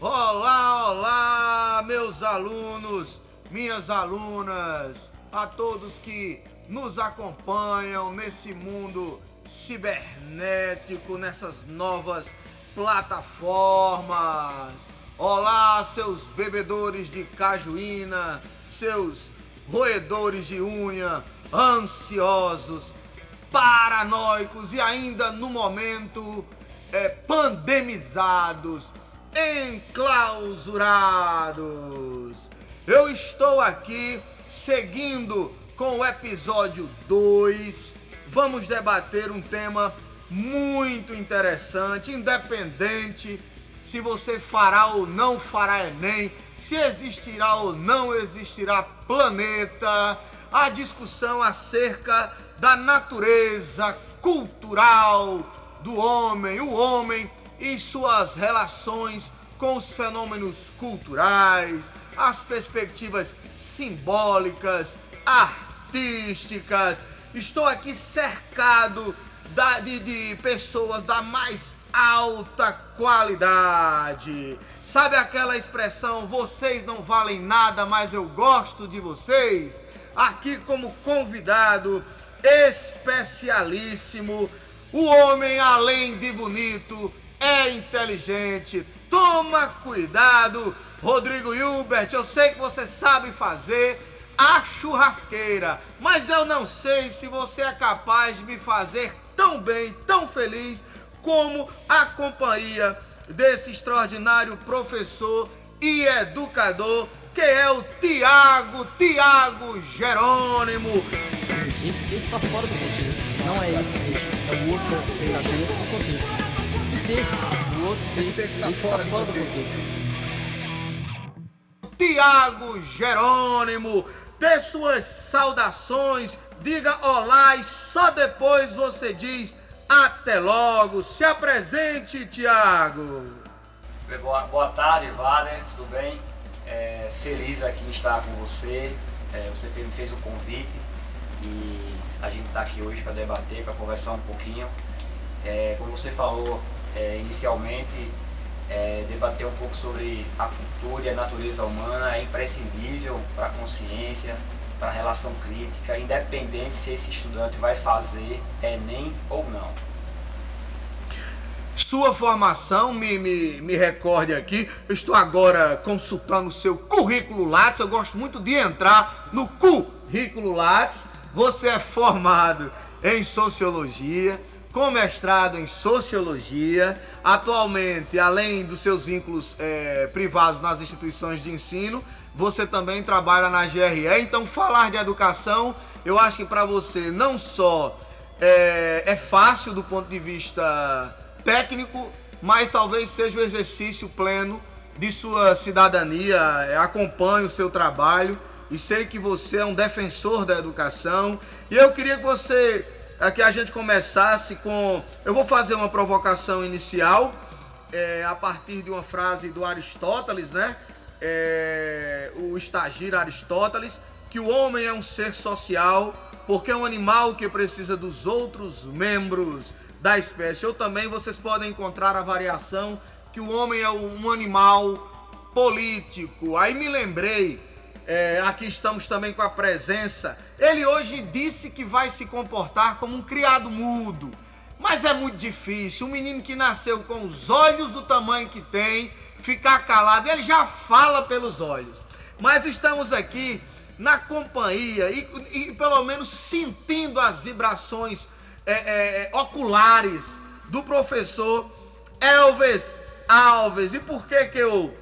Olá, olá, meus alunos, minhas alunas, a todos que nos acompanham nesse mundo cibernético, nessas novas plataformas. Olá, seus bebedores de cajuína, seus roedores de unha, ansiosos, paranoicos e ainda no momento é, pandemizados, enclausurados. Eu estou aqui seguindo com o episódio 2. Vamos debater um tema muito interessante, independente se você fará ou não fará Enem, se existirá ou não existirá planeta, a discussão acerca da natureza cultural do homem, o homem e suas relações com os fenômenos culturais, as perspectivas simbólicas, artísticas. Estou aqui cercado da, de, de pessoas da mais alta qualidade. Sabe aquela expressão, vocês não valem nada, mas eu gosto de vocês? Aqui como convidado especialíssimo, o homem além de bonito é inteligente. Toma cuidado, Rodrigo Hilbert, eu sei que você sabe fazer a churrasqueira, mas eu não sei se você é capaz de me fazer tão bem, tão feliz como a companhia desse extraordinário professor e educador que é o Tiago, Tiago Jerônimo. Esse texto está fora do contexto. Não é esse é o outro. Que texto? O outro texto, esse está fora, tá fora do contexto. Tiago Jerônimo, dê suas saudações, diga olá e só depois você diz até logo. Se apresente, Tiago. Boa, boa tarde, Valer, tudo bem? É, feliz aqui estar com você. É, você me fez o convite e a gente está aqui hoje para debater, para conversar um pouquinho. É, como você falou é, inicialmente, é, debater um pouco sobre a cultura e a natureza humana é imprescindível para a consciência, para a relação crítica, independente se esse estudante vai fazer Enem ou não. Sua formação, me, me, me recorde aqui, eu estou agora consultando o seu currículo Lattes, eu gosto muito de entrar no currículo Lattes. Você é formado em Sociologia, com mestrado em Sociologia, atualmente, além dos seus vínculos é, privados nas instituições de ensino, você também trabalha na GRE, então falar de educação, eu acho que para você não só é, é, fácil do ponto de vista técnico, mas talvez seja o exercício pleno de sua cidadania. É, acompanho o seu trabalho e sei que você é um defensor da educação. E eu queria que você, é, que a gente começasse com, eu vou fazer uma provocação inicial é, a partir de uma frase do Aristóteles, né? é, o estagir Aristóteles, que o homem é um ser social, porque é um animal que precisa dos outros membros da espécie. Ou também vocês podem encontrar a variação que o homem é um animal político. Aí me lembrei, é, aqui estamos também com a presença. Ele hoje disse que vai se comportar como um criado mudo. Mas é muito difícil. Um menino que nasceu com os olhos do tamanho que tem, ficar calado, ele já fala pelos olhos. Mas estamos aqui na companhia e, e pelo menos sentindo as vibrações é, é, é, oculares do professor Elvis Alves. E por que que eu,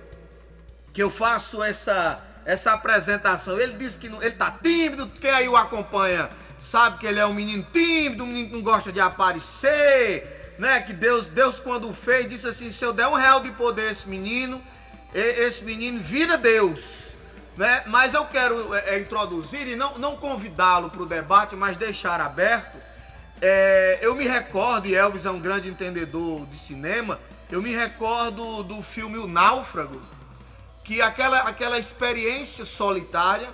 que eu faço essa, essa apresentação? Ele disse que não, ele tá tímido, quem aí o acompanha sabe que ele é um menino tímido, um menino que não gosta de aparecer, né? Que Deus, Deus quando fez, disse assim: se eu der um real de poder a esse menino, esse menino vira Deus. Né? Mas eu quero é, é, introduzir e não, não convidá-lo para o debate, mas deixar aberto. É, eu me recordo, e Elvis é um grande entendedor de cinema, eu me recordo do filme O Náufrago, que aquela, aquela experiência solitária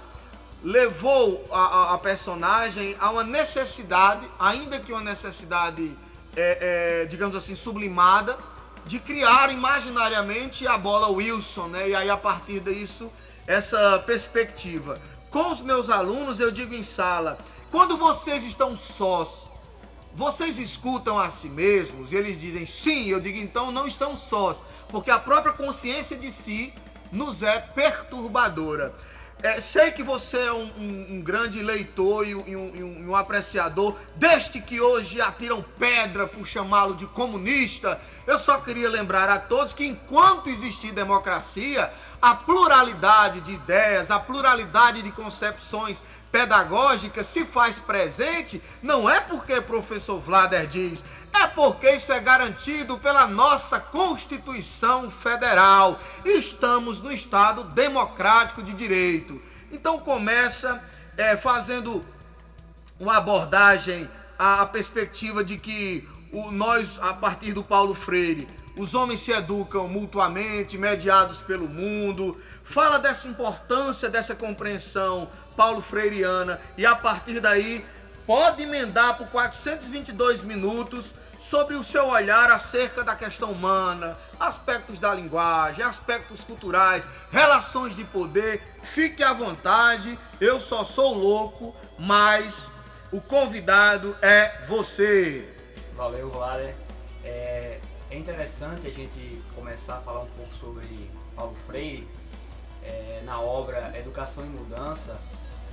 levou a, a, a personagem a uma necessidade, ainda que uma necessidade é, é, digamos assim, sublimada, de criar imaginariamente a bola Wilson, né? E aí a partir disso, essa perspectiva. Com os meus alunos, eu digo em sala, quando vocês estão sós, vocês escutam a si mesmos? E eles dizem sim, eu digo então não estão sós, porque a própria consciência de si nos é perturbadora. É, sei que você é um, um, um grande leitor e um, um, apreciador deste que hoje atiram pedra por chamá-lo de comunista. Eu só queria lembrar a todos que enquanto existir democracia, a pluralidade de ideias, a pluralidade de concepções pedagógicas se faz presente, não é porque o professor Vlader diz, é porque isso é garantido pela nossa Constituição Federal. Estamos no Estado democrático de direito. Então começa é, fazendo uma abordagem à perspectiva de que o, nós, a partir do Paulo Freire, os homens se educam mutuamente, mediados pelo mundo. Fala dessa importância dessa compreensão paulo freireana e a partir daí pode emendar por 422 minutos sobre o seu olhar acerca da questão humana, aspectos da linguagem, aspectos culturais, relações de poder. Fique à vontade, eu só sou louco, mas o convidado é você. Valeu, Vlader. É, é interessante a gente começar a falar um pouco sobre Paulo Freire é, na obra Educação e Mudança,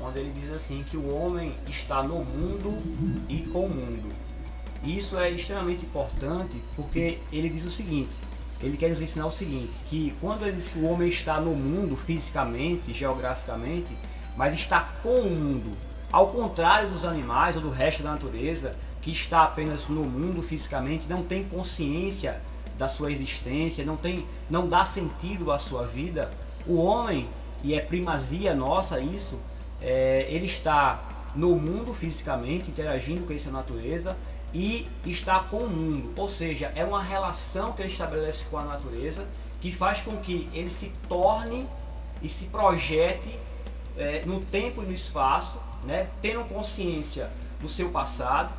onde ele diz assim que o homem está no mundo e com o mundo. Isso é extremamente importante porque ele diz o seguinte, ele quer nos ensinar o seguinte, que quando ele o homem está no mundo fisicamente, geograficamente, mas está com o mundo, ao contrário dos animais ou do resto da natureza, que está apenas no mundo fisicamente, não tem consciência da sua existência, não tem, não dá sentido à sua vida. O homem, e é primazia nossa isso, é, ele está no mundo fisicamente, interagindo com essa natureza e está com o mundo. Ou seja, é uma relação que ele estabelece com a natureza que faz com que ele se torne e se projete é, no tempo e no espaço, né, tendo consciência do seu passado,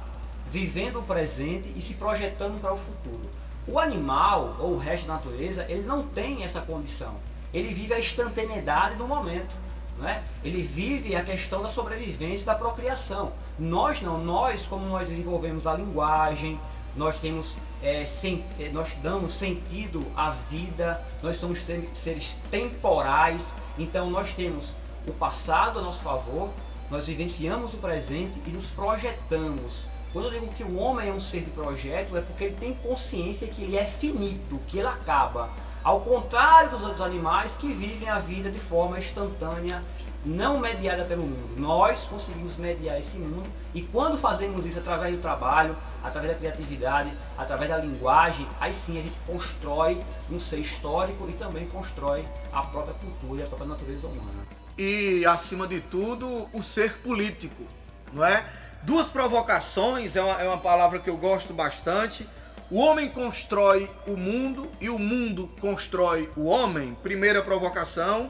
vivendo o presente e se projetando para o futuro. O animal ou o resto da natureza, ele não tem essa condição. Ele vive a instantaneidade do momento. Né? Ele vive a questão da sobrevivência e da procriação. Nós não, nós, como nós desenvolvemos a linguagem, nós temos é, sem, é, nós damos sentido à vida, nós somos seres temporais, então nós temos o passado a nosso favor, nós vivenciamos o presente e nos projetamos. Quando eu digo que o homem é um ser de projeto, é porque ele tem consciência que ele é finito, que ele acaba. Ao contrário dos outros animais que vivem a vida de forma instantânea, não mediada pelo mundo. Nós conseguimos mediar esse mundo e quando fazemos isso através do trabalho, através da criatividade, através da linguagem, aí sim a gente constrói um ser histórico e também constrói a própria cultura e a própria natureza humana. E acima de tudo, o ser político, não é? Duas provocações é uma, é uma palavra que eu gosto bastante o homem constrói o mundo e o mundo constrói o homem? Primeira provocação.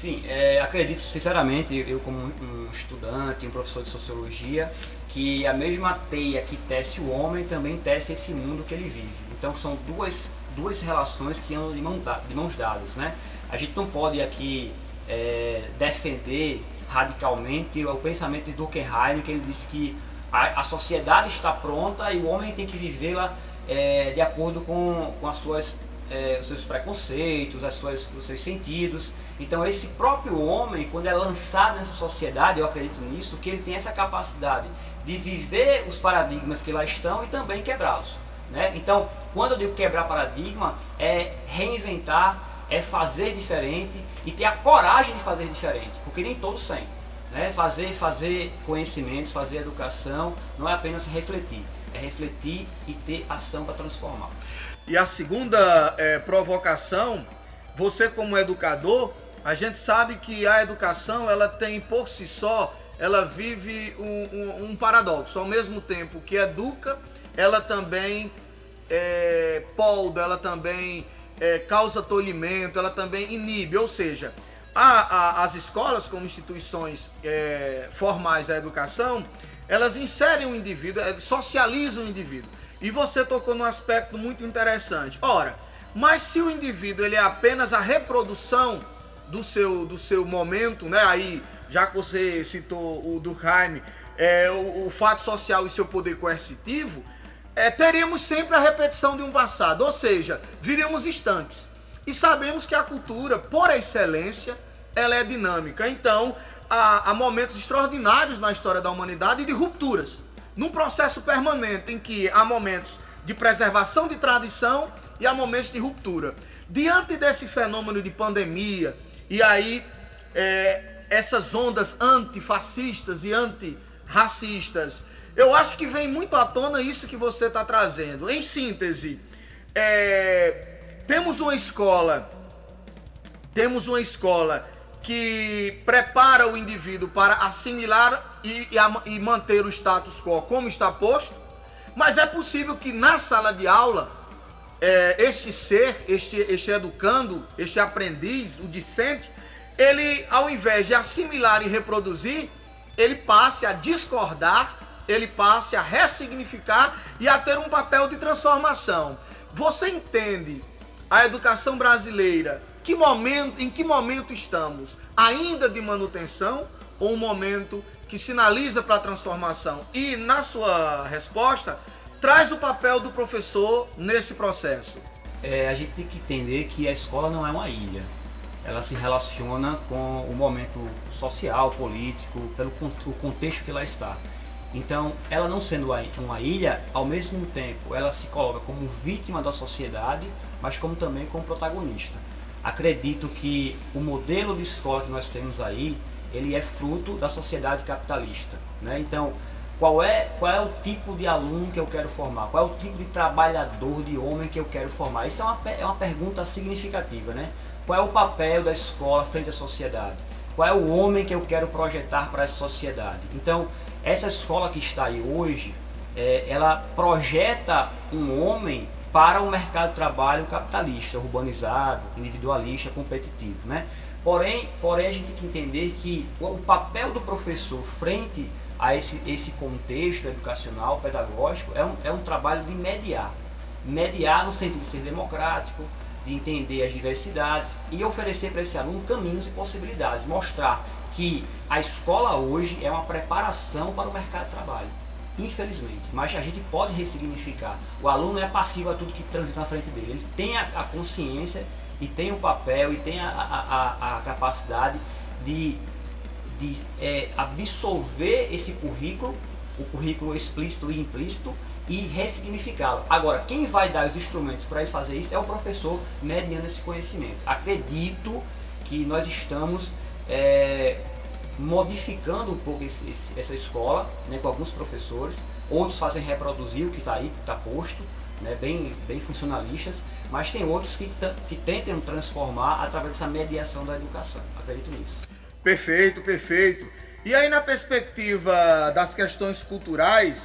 Sim, é, acredito sinceramente, eu como um estudante, um professor de sociologia, que a mesma teia que tece o homem também tece esse mundo que ele vive. Então são duas, duas relações que andam de, mão, de mãos dadas. Né? A gente não pode aqui é, defender radicalmente o pensamento de Durkheim, que ele diz que a, a sociedade está pronta e o homem tem que vivê-la é, de acordo com, com as suas, é, os seus preconceitos, as suas, os seus sentidos. Então esse próprio homem, quando é lançado nessa sociedade, eu acredito nisso, que ele tem essa capacidade de viver os paradigmas que lá estão e também quebrá-los. Né? Então, quando eu digo quebrar paradigma, é reinventar, é fazer diferente e ter a coragem de fazer diferente, porque nem todos têm. Né? Fazer, fazer conhecimentos, fazer educação, não é apenas refletir, é refletir e ter ação para transformar. E a segunda é, provocação, você como educador, a gente sabe que a educação ela tem por si só, ela vive um, um, um paradoxo. Ao mesmo tempo que educa, ela também é, polda, ela também é, causa tolhimento, ela também inibe, ou seja, a, a, as escolas, como instituições é, formais da educação, elas inserem o indivíduo, é, socializam o indivíduo. E você tocou num aspecto muito interessante. Ora, mas se o indivíduo ele é apenas a reprodução do seu, do seu momento, né? Aí, já que você citou o Durkheim, é, o, o fato social e seu poder coercitivo, é, teríamos sempre a repetição de um passado, ou seja, viríamos instantes. E sabemos que a cultura, por excelência, ela é dinâmica. Então, há, há momentos extraordinários na história da humanidade e de rupturas. Num processo permanente em que há momentos de preservação de tradição e há momentos de ruptura. Diante desse fenômeno de pandemia, e aí é, essas ondas antifascistas e antirracistas, eu acho que vem muito à tona isso que você está trazendo. Em síntese, é, temos uma escola, temos uma escola que prepara o indivíduo para assimilar e, e, e manter o status quo como está posto, mas é possível que na sala de aula é, este ser, este, este educando, este aprendiz, o discente, ele, ao invés de assimilar e reproduzir, ele passe a discordar, ele passe a ressignificar e a ter um papel de transformação. Você entende a educação brasileira? Que momento, em que momento estamos? Ainda de manutenção ou um momento que sinaliza para a transformação? E na sua resposta, traz o papel do professor nesse processo? É, a gente tem que entender que a escola não é uma ilha. Ela se relaciona com o momento social, político, pelo o contexto que ela está. Então, ela não sendo uma ilha, ao mesmo tempo, ela se coloca como vítima da sociedade, mas como também como protagonista. Acredito que o modelo de escola que nós temos aí, ele é fruto da sociedade capitalista. Né? Então, qual é, qual é o tipo de aluno que eu quero formar? Qual é o tipo de trabalhador, de homem que eu quero formar? Isso é uma, é uma pergunta significativa, né? Qual é o papel da escola frente à sociedade? Qual é o homem que eu quero projetar para essa sociedade? Então, essa escola que está aí hoje, é, ela projeta um homem para o mercado de trabalho capitalista, urbanizado, individualista, competitivo, né? Porém, porém, a gente tem que entender que o papel do professor frente a esse, esse contexto educacional, pedagógico, é um, é um trabalho de mediar. Mediar no sentido de ser democrático, de entender as diversidades e oferecer para esse aluno caminhos e possibilidades. Mostrar que a escola hoje é uma preparação para o mercado de trabalho. Infelizmente, mas a gente pode ressignificar. O aluno é passivo a tudo que transita na frente dele. Ele tem a, a consciência e tem o papel e tem a, a, a capacidade de de é, absorver esse currículo, o currículo explícito e implícito, e ressignificá-lo. Agora, quem vai dar os instrumentos para ele fazer isso é o professor mediando esse conhecimento. Acredito que nós estamos é, modificando um pouco esse, esse, essa escola né, com alguns professores, outros fazem reproduzir o que está aí, que está posto, né, bem, bem funcionalistas, mas tem outros que, que tentam transformar através dessa mediação da educação. Acredito nisso. Perfeito, perfeito. E aí, na perspectiva das questões culturais,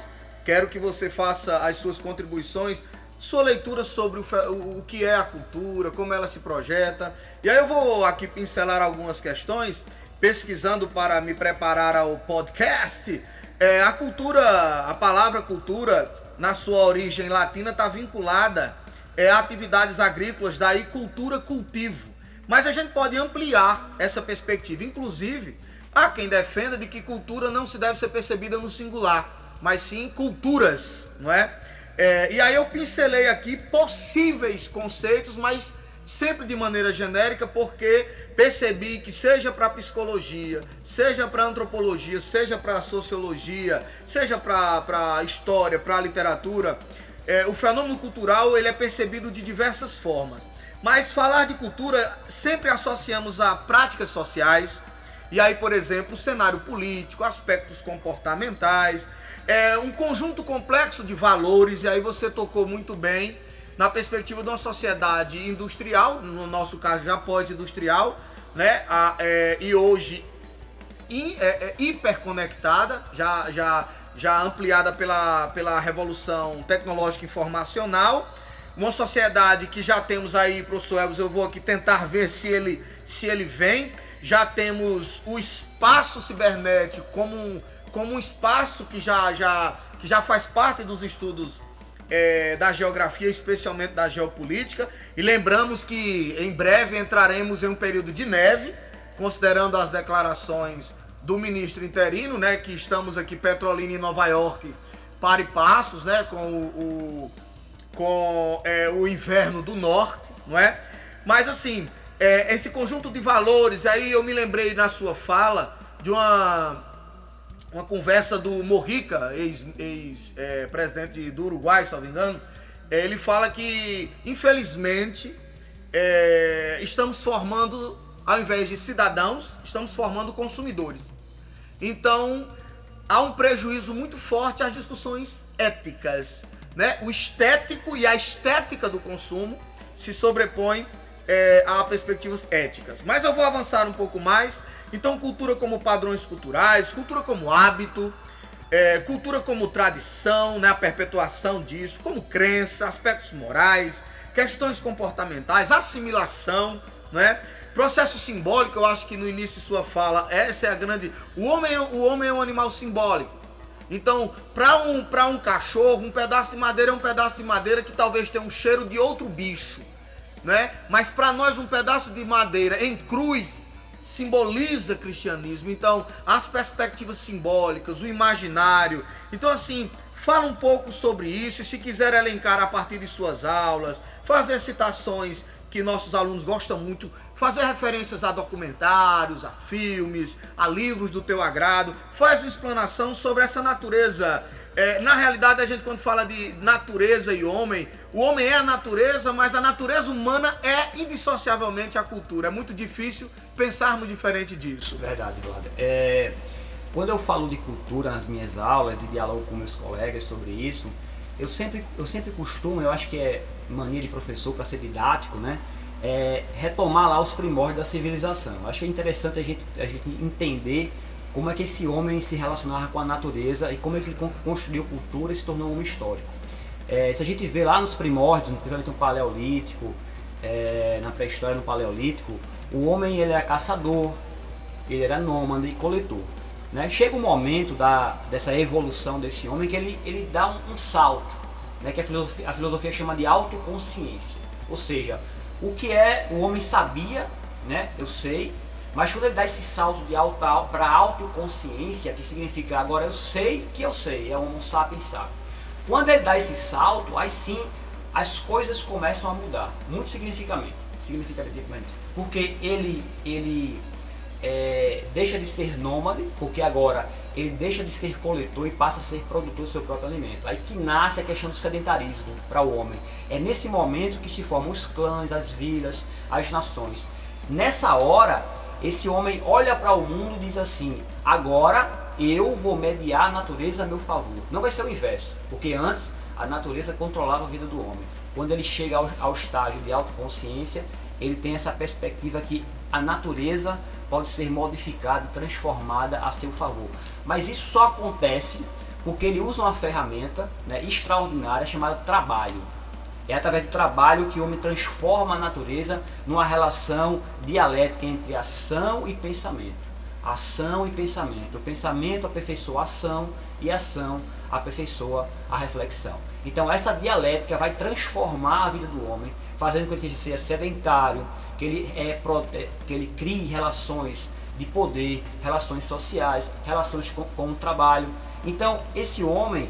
quero que você faça as suas contribuições, sua leitura sobre o, o que é a cultura, como ela se projeta. E aí, eu vou aqui pincelar algumas questões, pesquisando para me preparar ao podcast. É, a cultura, a palavra cultura, na sua origem latina, está vinculada é, a atividades agrícolas, daí cultura, cultivo. Mas a gente pode ampliar essa perspectiva. Inclusive, há quem defenda de que cultura não se deve ser percebida no singular, mas sim culturas, não é? é e aí eu pincelei aqui possíveis conceitos, mas sempre de maneira genérica, porque percebi que seja para psicologia, seja para antropologia, seja para sociologia, seja para história, para literatura, é, o fenômeno cultural ele é percebido de diversas formas. Mas falar de cultura sempre associamos a práticas sociais, e aí, por exemplo, o cenário político, aspectos comportamentais, é um conjunto complexo de valores, e aí você tocou muito bem na perspectiva de uma sociedade industrial, no nosso caso já pós-industrial, né? A, é, e hoje in, é, é, hiperconectada, já, já, já ampliada pela, pela revolução tecnológica informacional uma sociedade que já temos aí, professor Elvis, eu vou aqui tentar ver se ele, se ele vem. Já temos o espaço cibernético como um, como um espaço que já, já, que já faz parte dos estudos é, da geografia, especialmente da geopolítica. E lembramos que em breve entraremos em um período de neve, considerando as declarações do ministro interino, né, que estamos aqui Petrolina em Nova York, para e passos, né, com o, o com é, o inverno do norte, não é? Mas assim, é, esse conjunto de valores, aí eu me lembrei na sua fala de uma uma conversa do Morrica, ex-presidente ex, é, do Uruguai, se não me engano, é, ele fala que, infelizmente, é, estamos formando, ao invés de cidadãos, estamos formando consumidores. Então, há um prejuízo muito forte às discussões éticas. Né? O estético e a estética do consumo se sobrepõem é, a perspectivas éticas. Mas eu vou avançar um pouco mais. Então, cultura como padrões culturais, cultura como hábito, é, cultura como tradição, né, a perpetuação disso, como crença, aspectos morais, questões comportamentais, assimilação, né? Processo simbólico, eu acho que no início de sua fala, essa é a grande. O homem, é, o homem é um animal simbólico. Então, para um, um cachorro, um pedaço de madeira é um pedaço de madeira que talvez tenha um cheiro de outro bicho, né? Mas para nós, um pedaço de madeira em cruz simboliza cristianismo. Então, as perspectivas simbólicas, o imaginário. Então, assim, fala um pouco sobre isso. Se quiser elencar a partir de suas aulas, fazer citações que nossos alunos gostam muito, fazer referências a documentários, a filmes, a livros do teu agrado, faz uma explanação sobre essa natureza. É, na realidade, a gente quando fala de natureza e homem, o homem é a natureza, mas a natureza humana é indissociavelmente a cultura. É muito difícil pensarmos diferente disso. Verdade, Eduardo. É, quando eu falo de cultura nas minhas aulas e dialogo com meus colegas sobre isso, eu sempre, eu sempre costumo, eu acho que é mania de professor para ser didático, né? é, retomar lá os primórdios da civilização. Acho que é interessante a gente, a gente entender como é que esse homem se relacionava com a natureza e como é que ele construiu cultura e se tornou um homem histórico. É, se a gente vê lá nos primórdios, principalmente no Paleolítico, é, na pré-história no Paleolítico, o homem ele era caçador, ele era nômade e coletor. Né? Chega um momento da, dessa evolução desse homem que ele, ele dá um, um salto, né? que a filosofia, a filosofia chama de autoconsciência. Ou seja, o que é o homem sabia, né? Eu sei, mas quando ele dá esse salto de alta para autoconsciência, que significa agora eu sei que eu sei, é um sapiens sapiens. Quando ele dá esse salto, aí sim as coisas começam a mudar, muito significativamente, significativamente, porque ele ele é, deixa de ser nômade, porque agora ele deixa de ser coletor e passa a ser produtor do seu próprio alimento. Aí que nasce a questão do sedentarismo para o homem. É nesse momento que se formam os clãs, as vilas, as nações. Nessa hora, esse homem olha para o mundo e diz assim: agora eu vou mediar a natureza a meu favor. Não vai ser o inverso, porque antes a natureza controlava a vida do homem. Quando ele chega ao, ao estágio de autoconsciência, ele tem essa perspectiva que a natureza pode ser modificada, transformada a seu favor. Mas isso só acontece porque ele usa uma ferramenta né, extraordinária chamada trabalho. É através do trabalho que o homem transforma a natureza numa relação dialética entre ação e pensamento. Ação e pensamento. O pensamento aperfeiçoa a ação e a ação aperfeiçoa a reflexão. Então essa dialética vai transformar a vida do homem, fazendo com que ele seja sedentário, que ele, é, que ele crie relações de poder, relações sociais, relações com, com o trabalho. Então esse homem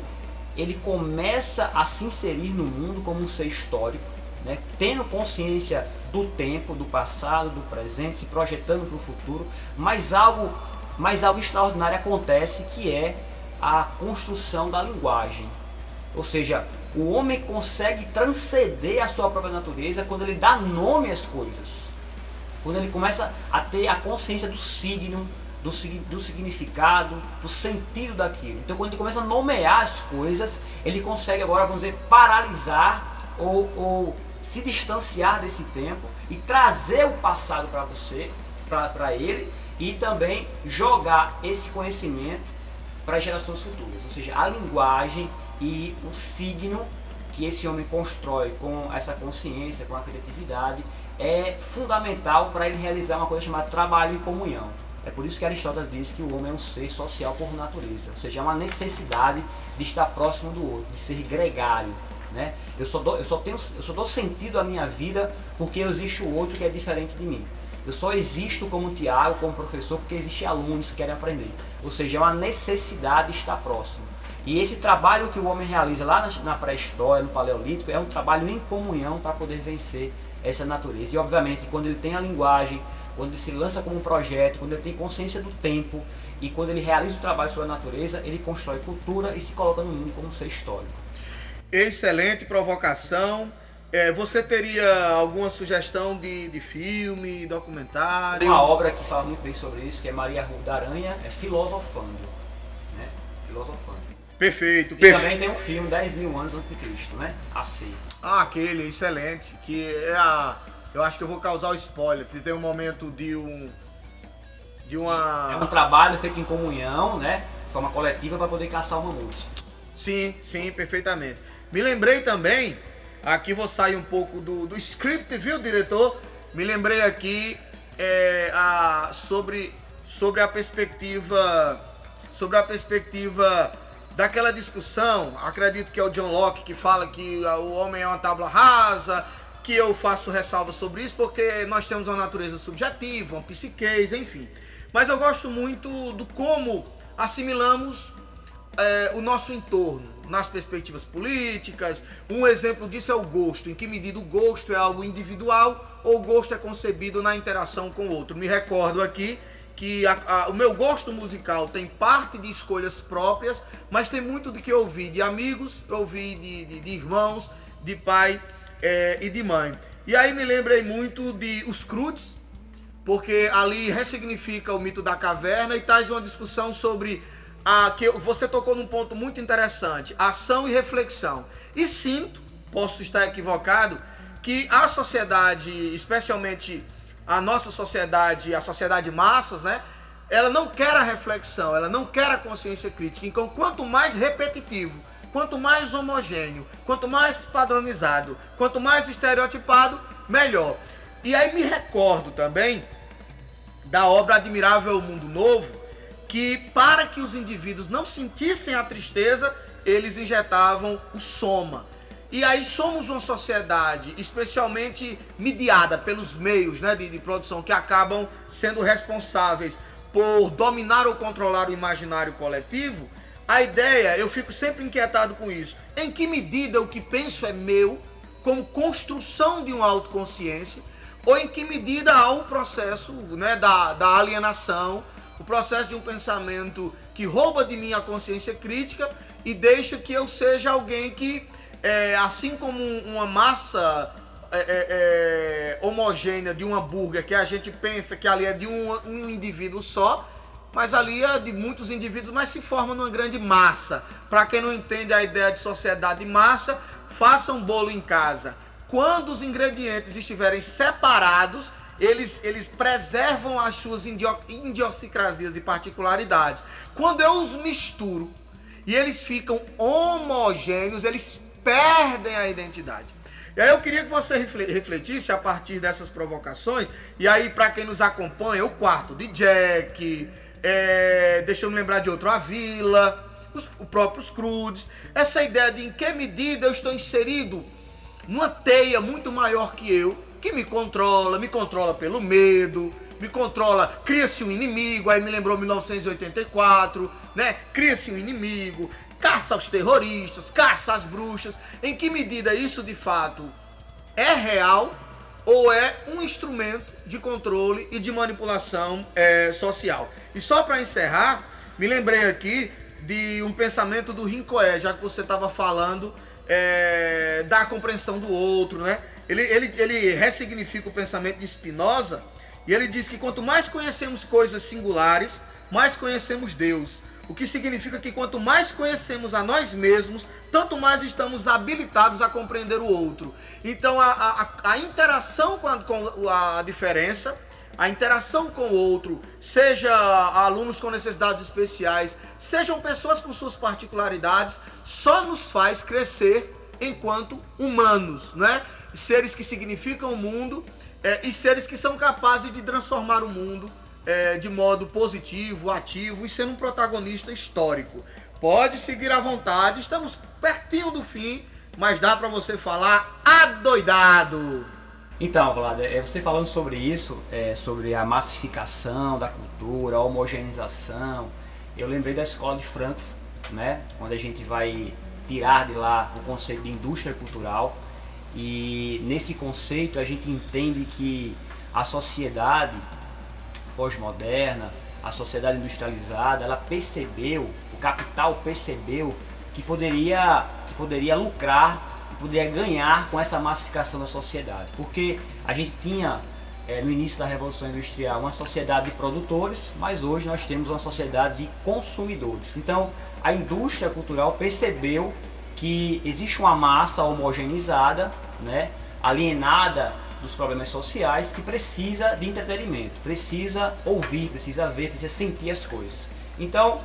ele começa a se inserir no mundo como um ser histórico, né? tendo consciência do tempo, do passado, do presente, se projetando para o futuro, mas algo, mas algo extraordinário acontece que é a construção da linguagem. Ou seja, o homem consegue transcender a sua própria natureza quando ele dá nome às coisas. Quando ele começa a ter a consciência do signo, do, do significado, do sentido daquilo. Então, quando ele começa a nomear as coisas, ele consegue agora, vamos dizer, paralisar ou, ou se distanciar desse tempo e trazer o passado para você, para ele, e também jogar esse conhecimento para gerações futuras. Ou seja, a linguagem e o signo que esse homem constrói com essa consciência, com a criatividade, é fundamental para ele realizar uma coisa chamada trabalho em comunhão. É por isso que Aristóteles diz que o homem é um ser social por natureza, ou seja, é uma necessidade de estar próximo do outro, de ser gregário. né? Eu só dou, eu só tenho, eu só dou sentido à minha vida porque existe o outro que é diferente de mim. Eu só existo como Tiago, como professor, porque existem alunos que querem aprender. Ou seja, é uma necessidade estar próximo. E esse trabalho que o homem realiza lá na pré-história, no Paleolítico, é um trabalho em comunhão para poder vencer essa natureza. E obviamente, quando ele tem a linguagem, quando ele se lança como um projeto, quando ele tem consciência do tempo e quando ele realiza o trabalho sobre a natureza, ele constrói cultura e se coloca no mundo como um ser histórico. Excelente provocação. É, você teria alguma sugestão de, de filme, documentário? Uma obra que fala muito bem sobre isso, que é Maria Rua da Aranha, é Filosofando. Né? Filosofando. Perfeito, e perfeito. também tem um filme 10 mil anos antes de Cristo, né? Assim. Ah, aquele, excelente. Que é a. Eu acho que eu vou causar o spoiler, que tem um momento de um. De uma. É um trabalho feito em comunhão, né? Forma coletiva para poder caçar uma música. Sim, sim, perfeitamente. Me lembrei também Aqui vou sair um pouco do, do script, viu, diretor? Me lembrei aqui é, a, sobre, sobre a perspectiva sobre a perspectiva daquela discussão. Acredito que é o John Locke que fala que o homem é uma tábua rasa, que eu faço ressalva sobre isso porque nós temos uma natureza subjetiva, uma psiquez, enfim. Mas eu gosto muito do como assimilamos é, o nosso entorno nas perspectivas políticas. Um exemplo disso é o gosto. Em que medida o gosto é algo individual ou o gosto é concebido na interação com o outro. Me recordo aqui que a, a, o meu gosto musical tem parte de escolhas próprias, mas tem muito do que ouvir de amigos, ouvir de, de, de irmãos, de pai é, e de mãe. E aí me lembrei muito de Os Crudes, porque ali ressignifica o mito da caverna e traz uma discussão sobre a, que você tocou num ponto muito interessante, ação e reflexão. E sinto, posso estar equivocado, que a sociedade, especialmente a nossa sociedade, a sociedade massas, né? Ela não quer a reflexão, ela não quer a consciência crítica. Então, quanto mais repetitivo, quanto mais homogêneo, quanto mais padronizado, quanto mais estereotipado, melhor. E aí me recordo também da obra Admirável Mundo Novo, que para que os indivíduos não sentissem a tristeza, eles injetavam o soma. E aí somos uma sociedade especialmente mediada pelos meios né, de, de produção que acabam sendo responsáveis por dominar ou controlar o imaginário coletivo. A ideia, eu fico sempre inquietado com isso. Em que medida o que penso é meu, como construção de uma autoconsciência, ou em que medida há um processo né, da, da alienação o processo de um pensamento que rouba de mim a consciência crítica e deixa que eu seja alguém que, é, assim como uma massa é, é, é, homogênea de um hambúrguer, que a gente pensa que ali é de um, um indivíduo só, mas ali é de muitos indivíduos, mas se forma numa grande massa. Para quem não entende a ideia de sociedade massa, faça um bolo em casa. Quando os ingredientes estiverem separados, eles, eles preservam as suas idiosincrasias e particularidades. Quando eu os misturo e eles ficam homogêneos, eles perdem a identidade. E aí eu queria que você refletisse a partir dessas provocações, e aí para quem nos acompanha, o quarto de Jack, é, deixa eu me lembrar de outro, a Vila, os, os próprios Crudes, essa ideia de em que medida eu estou inserido numa teia muito maior que eu, que me controla, me controla pelo medo, me controla, cria-se um inimigo, aí me lembrou 1984, né? Cria-se um inimigo, caça aos terroristas, caça às bruxas. Em que medida isso de fato é real ou é um instrumento de controle e de manipulação é, social? E só para encerrar, me lembrei aqui de um pensamento do Rincoé, já que você estava falando é, da compreensão do outro, né? Ele, ele, ele ressignifica o pensamento de Spinoza e ele diz que quanto mais conhecemos coisas singulares, mais conhecemos Deus. O que significa que quanto mais conhecemos a nós mesmos, tanto mais estamos habilitados a compreender o outro. Então a, a, a interação com a, com a diferença, a interação com o outro, seja alunos com necessidades especiais, sejam pessoas com suas particularidades, só nos faz crescer enquanto humanos, né? Seres que significam o mundo é, e seres que são capazes de transformar o mundo é, de modo positivo, ativo e sendo um protagonista histórico. Pode seguir à vontade, estamos pertinho do fim mas dá para você falar adoidado. Então, Vlad, é, você falando sobre isso, é, sobre a massificação da cultura, a homogeneização, eu lembrei da escola de Frankfurt, né? Quando a gente vai tirar de lá o conceito de indústria cultural e nesse conceito a gente entende que a sociedade pós-moderna, a sociedade industrializada, ela percebeu, o capital percebeu que poderia, que poderia lucrar, que poderia ganhar com essa massificação da sociedade. Porque a gente tinha é, no início da Revolução Industrial uma sociedade de produtores, mas hoje nós temos uma sociedade de consumidores. Então a indústria cultural percebeu que existe uma massa homogeneizada, né, alienada dos problemas sociais que precisa de entretenimento, precisa ouvir, precisa ver, precisa sentir as coisas. Então,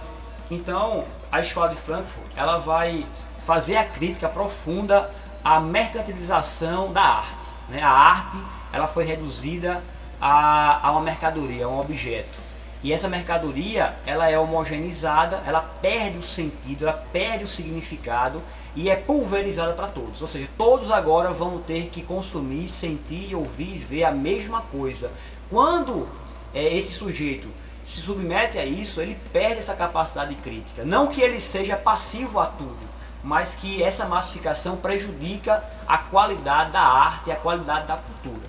então a escola de Frankfurt ela vai fazer a crítica profunda à mercantilização da arte. Né? A arte ela foi reduzida a, a uma mercadoria, a um objeto. E essa mercadoria ela é homogeneizada, ela perde o sentido, ela perde o significado e é pulverizada para todos. Ou seja, todos agora vão ter que consumir, sentir, ouvir e ver a mesma coisa. Quando é, esse sujeito se submete a isso, ele perde essa capacidade crítica. Não que ele seja passivo a tudo, mas que essa massificação prejudica a qualidade da arte e a qualidade da cultura.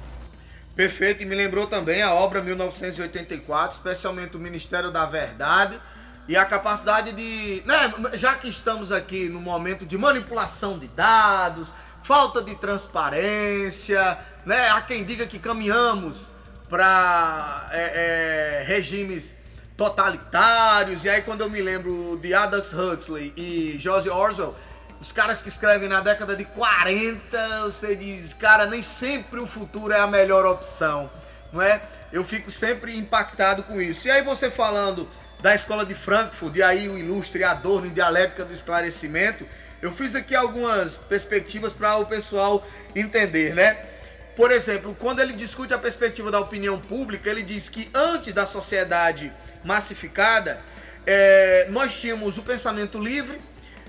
Perfeito, e me lembrou também a obra 1984, especialmente o Ministério da Verdade, e a capacidade de, né, já que estamos aqui no momento de manipulação de dados, falta de transparência, né, há quem diga que caminhamos para é, é, regimes totalitários, e aí quando eu me lembro de Aldous Huxley e George Orwell, os caras que escrevem na década de 40, você diz, cara, nem sempre o futuro é a melhor opção, não é? Eu fico sempre impactado com isso. E aí você falando da Escola de Frankfurt, e aí o ilustre Adorno em Dialética do Esclarecimento, eu fiz aqui algumas perspectivas para o pessoal entender, né? Por exemplo, quando ele discute a perspectiva da opinião pública, ele diz que antes da sociedade massificada, é, nós tínhamos o pensamento livre,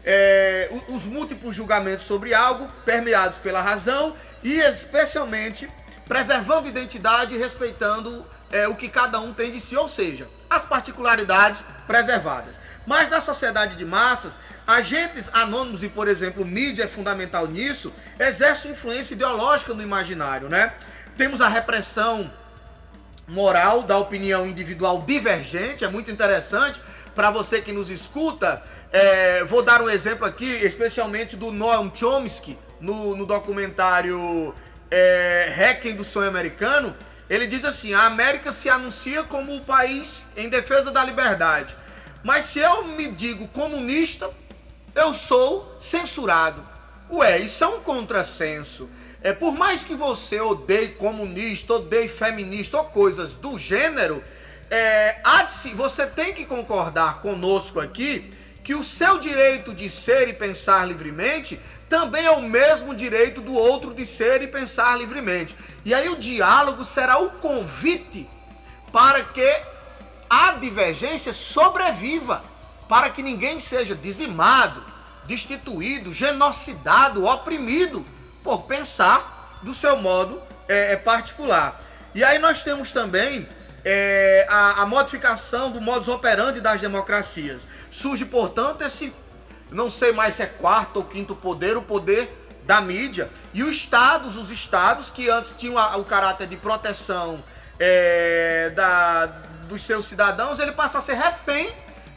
é, os múltiplos julgamentos sobre algo, permeados pela razão e especialmente preservando identidade e respeitando é, o que cada um tem de si, ou seja, as particularidades preservadas. Mas na sociedade de massas, agentes anônimos e, por exemplo, mídia é fundamental nisso, exercem influência ideológica no imaginário, né? Temos a repressão moral da opinião individual divergente, é muito interessante para você que nos escuta. É, vou dar um exemplo aqui, especialmente do Noam Chomsky, no, no documentário é, Hacking do Sonho Americano, ele diz assim: a América se anuncia como o país em defesa da liberdade. Mas se eu me digo comunista, eu sou censurado. Ué, isso é um contrassenso. É por mais que você odeie comunista, odeie feminista ou coisas do gênero, é, você tem que concordar conosco aqui que o seu direito de ser e pensar livremente também é o mesmo direito do outro de ser e pensar livremente. E aí o diálogo será o convite para que a divergência sobreviva, para que ninguém seja dizimado, destituído, genocidado, oprimido por pensar do seu modo é, é particular. E aí nós temos também é, a, a modificação do modus operandi das democracias. Surge, portanto, esse não sei mais se é quarto ou quinto poder, o poder da mídia. E os estados, os estados que antes tinham o caráter de proteção é, da, dos seus cidadãos, ele passa a ser refém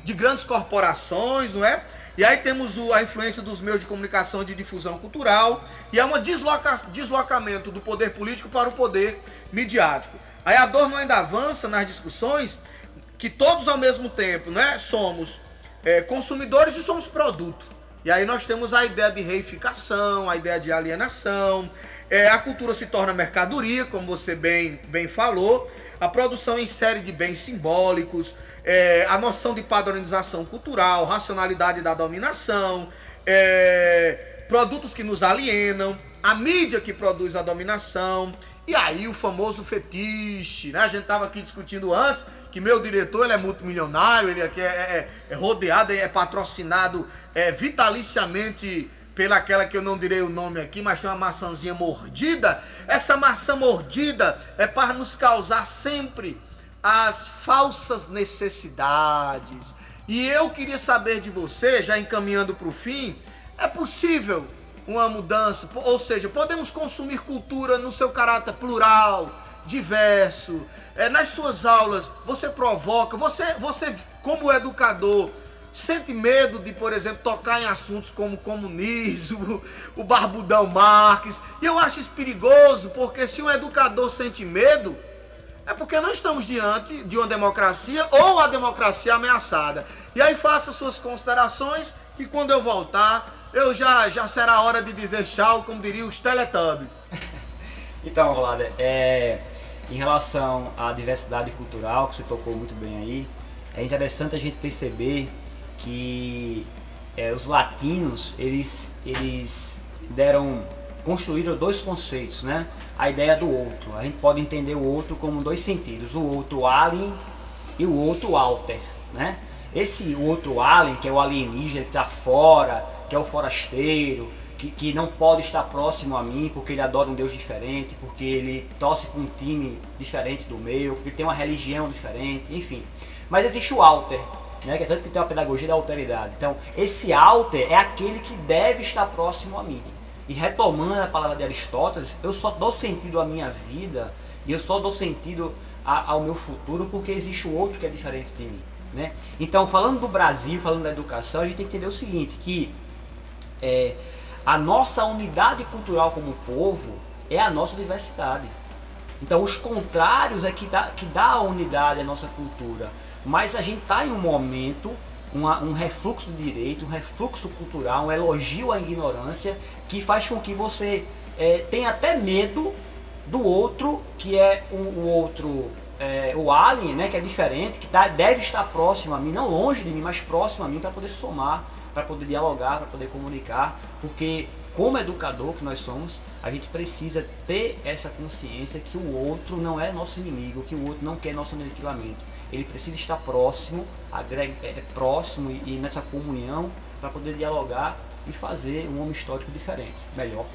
de grandes corporações, não é? E aí temos o, a influência dos meios de comunicação de difusão cultural e há um desloca, deslocamento do poder político para o poder midiático. Aí a Adorno ainda avança nas discussões que todos ao mesmo tempo né, somos é, consumidores e somos produto. E aí nós temos a ideia de reificação, a ideia de alienação, é, a cultura se torna mercadoria, como você bem, bem falou, a produção em série de bens simbólicos, é, a noção de padronização cultural, racionalidade da dominação, é, produtos que nos alienam, a mídia que produz a dominação, e aí o famoso fetiche, né? A gente estava aqui discutindo antes que meu diretor ele é multimilionário, ele aqui é, é, é rodeado, é patrocinado é, vitaliciamente pela aquela que eu não direi o nome aqui, mas tem uma maçãzinha mordida. Essa maçã mordida é para nos causar sempre as falsas necessidades. E eu queria saber de você, já encaminhando para o fim, é possível uma mudança? Ou seja, podemos consumir cultura no seu caráter plural, diverso. É, nas suas aulas, você provoca, você, você como educador, sente medo de, por exemplo, tocar em assuntos como comunismo, o Barbudão Marques. E eu acho isso perigoso, porque se um educador sente medo, é porque nós estamos diante de uma democracia ou a democracia ameaçada. E aí faça suas considerações que quando eu voltar, eu já, já será hora de dizer tchau, como diriam os Teletubbies. então, Rolada, é, em relação à diversidade cultural, que você tocou muito bem aí, é interessante a gente perceber que é, os latinos, eles, eles deram, construíram dois conceitos, né? A ideia do outro. A gente pode entender o outro como dois sentidos, o outro alien e o outro alter, né? Esse outro alien, que é o alienígena que está fora, que é o forasteiro, que, que não pode estar próximo a mim porque ele adora um Deus diferente, porque ele torce com um time diferente do meu, porque tem uma religião diferente, enfim. Mas existe o alter, né, que é tanto que tem uma pedagogia da alteridade. Então, esse alter é aquele que deve estar próximo a mim. E retomando a palavra de Aristóteles, eu só dou sentido à minha vida e eu só dou sentido a, ao meu futuro porque existe o outro que é diferente de mim. Né? Então, falando do Brasil, falando da educação, a gente tem que entender o seguinte, que é, a nossa unidade cultural como povo é a nossa diversidade. Então, os contrários é que dá, que dá a unidade à nossa cultura. Mas a gente está em um momento, uma, um refluxo de direito, um refluxo cultural, um elogio à ignorância, que faz com que você é, tenha até medo do outro, que é o, o outro, é, o alien, né, que é diferente, que tá, deve estar próximo a mim, não longe de mim, mas próximo a mim para poder somar, para poder dialogar, para poder comunicar, porque como educador que nós somos, a gente precisa ter essa consciência que o outro não é nosso inimigo, que o outro não quer nosso negativamente. Ele precisa estar próximo, é, é, próximo e, e nessa comunhão para poder dialogar e fazer um homem histórico diferente, melhor.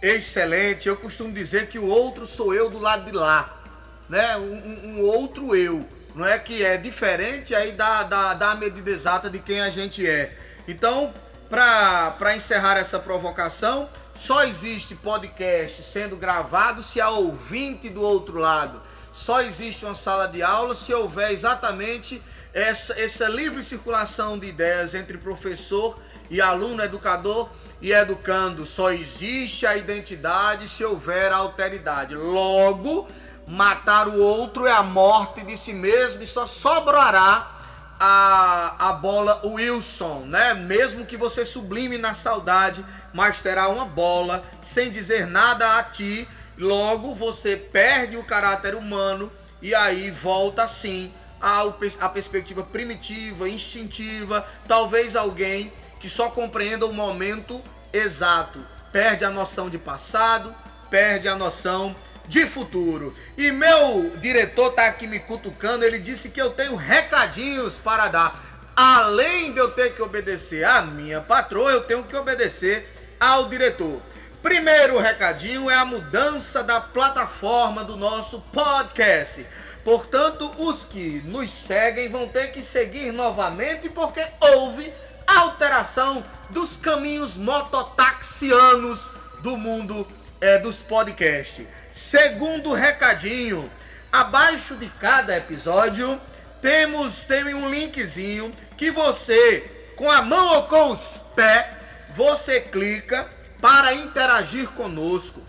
Excelente. Eu costumo dizer que o outro sou eu do lado de lá, né? Um, um outro eu, não é que é diferente aí dá, dá, dá a medida exata de quem a gente é. Então, para encerrar essa provocação, só existe podcast sendo gravado se há ouvinte do outro lado. Só existe uma sala de aula se houver exatamente essa, essa livre circulação de ideias entre professor e aluno, educador e educando. Só existe a identidade se houver a alteridade. Logo, matar o outro é a morte de si mesmo e só sobrará a, a bola Wilson, né? Mesmo que você sublime na saudade, mas terá uma bola sem dizer nada a ti. Logo você perde o caráter humano e aí volta sim à perspectiva primitiva, instintiva, talvez alguém que só compreenda o momento exato, perde a noção de passado, perde a noção de futuro. E meu diretor tá aqui me cutucando, ele disse que eu tenho recadinhos para dar. Além de eu ter que obedecer à minha patroa, eu tenho que obedecer ao diretor. Primeiro recadinho é a mudança da plataforma do nosso podcast. Portanto, os que nos seguem vão ter que seguir novamente porque houve alteração dos caminhos mototaxianos do mundo é, dos podcasts. Segundo recadinho, abaixo de cada episódio temos tem um linkzinho que você, com a mão ou com os pés, você clica para interagir conosco,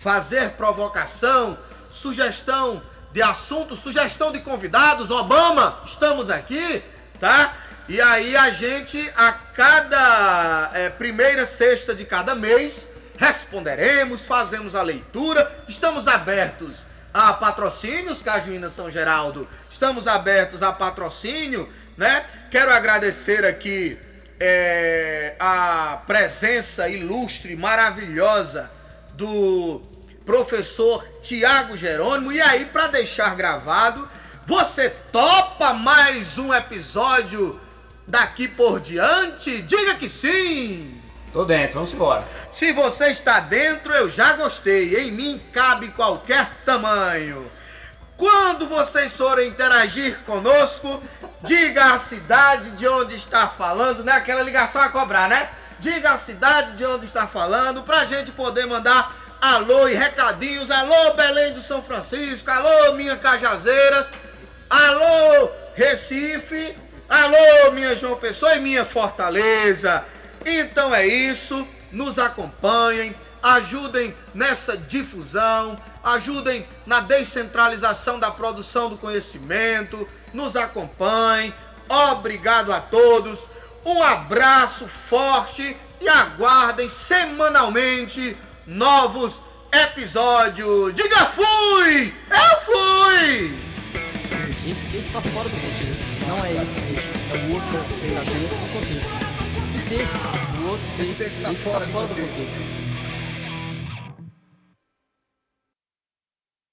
fazer provocação, sugestão de assunto, sugestão de convidados, Obama, estamos aqui, tá? E aí a gente, a cada é, primeira sexta de cada mês, responderemos, fazemos a leitura, estamos abertos a patrocínios, Cajuína São Geraldo, estamos abertos a patrocínio, né? Quero agradecer aqui é, a presença ilustre, maravilhosa do professor Tiago Jerônimo. E aí, para deixar gravado, você topa mais um episódio daqui por diante? Diga que sim! Tô dentro, vamos embora. Se você está dentro, eu já gostei. Em mim cabe qualquer tamanho. Quando vocês forem interagir conosco, diga a cidade de onde está falando, né? Aquela ligação a cobrar, né? Diga a cidade de onde está falando, pra gente poder mandar alô e recadinhos. Alô, Belém do São Francisco. Alô, minha Cajazeira. Alô, Recife. Alô, minha João Pessoa e minha Fortaleza. Então é isso. Nos acompanhem ajudem nessa difusão, ajudem na descentralização da produção do conhecimento, nos acompanhem. Obrigado a todos, um abraço forte e aguardem semanalmente novos episódios. Diga fui! Eu fui! Esse texto está fora do contexto. Não é esse texto, é o outro verdadeiro do contexto. O outro texto, esse está fora do contexto.